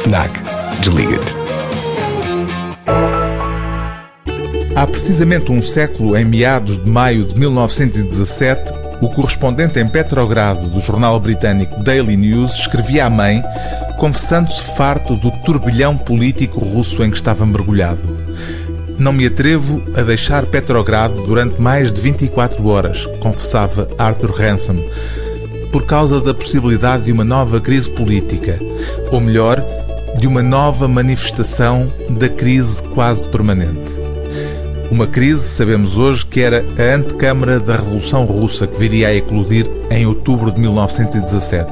FNAC. Desliga-te. Há precisamente um século, em meados de maio de 1917, o correspondente em Petrogrado do jornal britânico Daily News escrevia à mãe, confessando-se farto do turbilhão político russo em que estava mergulhado. Não me atrevo a deixar Petrogrado durante mais de 24 horas, confessava Arthur Ransom, por causa da possibilidade de uma nova crise política, ou melhor, de uma nova manifestação da crise quase permanente. Uma crise, sabemos hoje, que era a antecâmara da Revolução Russa que viria a eclodir em outubro de 1917.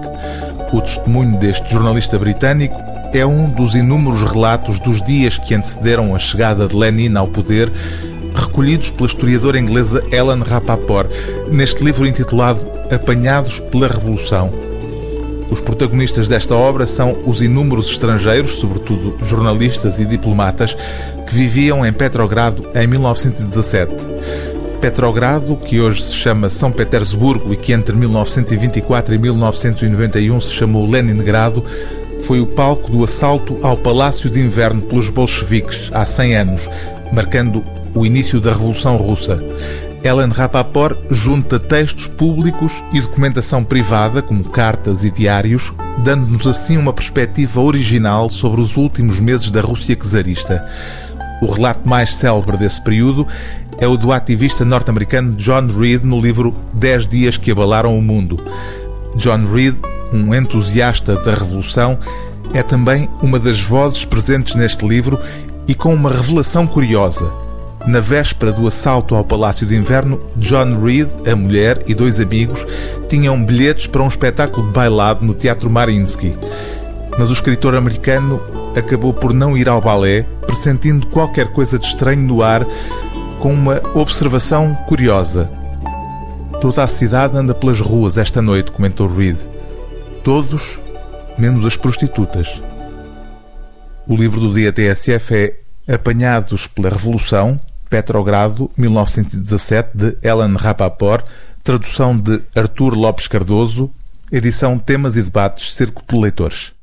O testemunho deste jornalista britânico é um dos inúmeros relatos dos dias que antecederam a chegada de Lenin ao poder, recolhidos pela historiadora inglesa Ellen Rapaport, neste livro intitulado Apanhados pela Revolução. Os protagonistas desta obra são os inúmeros estrangeiros, sobretudo jornalistas e diplomatas, que viviam em Petrogrado em 1917. Petrogrado, que hoje se chama São Petersburgo e que entre 1924 e 1991 se chamou Leningrado, foi o palco do assalto ao Palácio de Inverno pelos bolcheviques há 100 anos, marcando o início da Revolução Russa. Ellen Rapaport junta textos públicos e documentação privada, como cartas e diários, dando-nos assim uma perspectiva original sobre os últimos meses da Rússia czarista. O relato mais célebre desse período é o do ativista norte-americano John Reed no livro Dez Dias que Abalaram o Mundo. John Reed, um entusiasta da Revolução, é também uma das vozes presentes neste livro e com uma revelação curiosa. Na véspera do assalto ao Palácio de Inverno, John Reed, a mulher e dois amigos tinham bilhetes para um espetáculo de bailado no Teatro Mariinsky. Mas o escritor americano acabou por não ir ao balé, pressentindo qualquer coisa de estranho no ar, com uma observação curiosa. Toda a cidade anda pelas ruas esta noite, comentou Reed. Todos, menos as prostitutas. O livro do dia TSF é Apanhados pela Revolução, Petrogrado, 1917, de Ellen Rapaport, tradução de Artur Lopes Cardoso, edição Temas e Debates, Cerco de Leitores.